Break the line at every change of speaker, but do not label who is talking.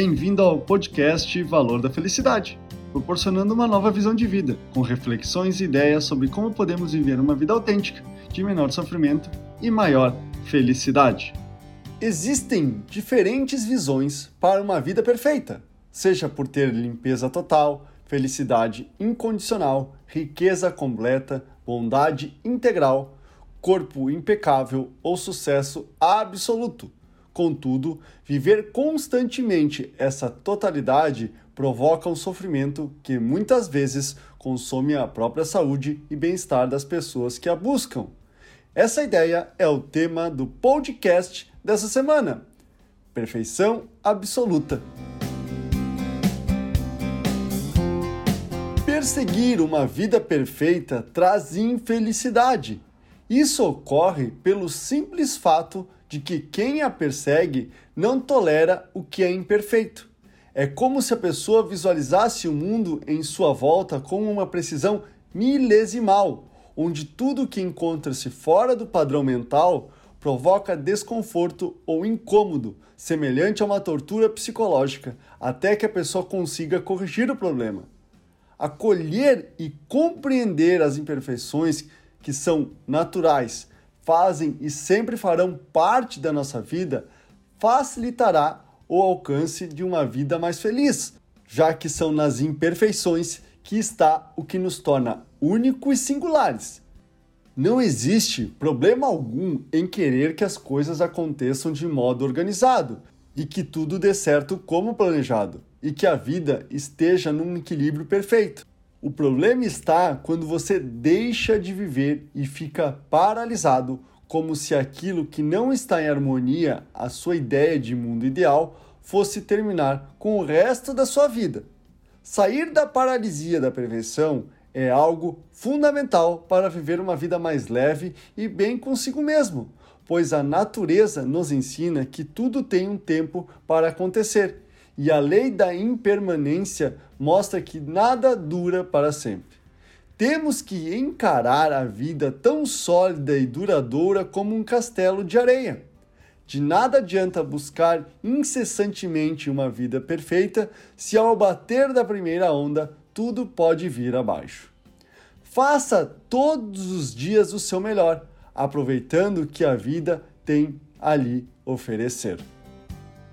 Bem-vindo ao podcast Valor da Felicidade, proporcionando uma nova visão de vida, com reflexões e ideias sobre como podemos viver uma vida autêntica, de menor sofrimento e maior felicidade. Existem diferentes visões para uma vida perfeita, seja por ter limpeza total, felicidade incondicional, riqueza completa, bondade integral, corpo impecável ou sucesso absoluto. Contudo, viver constantemente essa totalidade provoca um sofrimento que muitas vezes consome a própria saúde e bem-estar das pessoas que a buscam. Essa ideia é o tema do podcast dessa semana: Perfeição Absoluta. Perseguir uma vida perfeita traz infelicidade. Isso ocorre pelo simples fato de que quem a persegue não tolera o que é imperfeito. É como se a pessoa visualizasse o mundo em sua volta com uma precisão milesimal, onde tudo que encontra-se fora do padrão mental provoca desconforto ou incômodo, semelhante a uma tortura psicológica, até que a pessoa consiga corrigir o problema acolher e compreender as imperfeições que são naturais, fazem e sempre farão parte da nossa vida, facilitará o alcance de uma vida mais feliz, já que são nas imperfeições que está o que nos torna únicos e singulares. Não existe problema algum em querer que as coisas aconteçam de modo organizado e que tudo dê certo como planejado e que a vida esteja num equilíbrio perfeito. O problema está quando você deixa de viver e fica paralisado, como se aquilo que não está em harmonia, a sua ideia de mundo ideal, fosse terminar com o resto da sua vida. Sair da paralisia da prevenção é algo fundamental para viver uma vida mais leve e bem consigo mesmo, pois a natureza nos ensina que tudo tem um tempo para acontecer e a lei da impermanência mostra que nada dura para sempre. Temos que encarar a vida tão sólida e duradoura como um castelo de areia. De nada adianta buscar incessantemente uma vida perfeita se ao bater da primeira onda tudo pode vir abaixo. Faça todos os dias o seu melhor, aproveitando que a vida tem ali oferecer.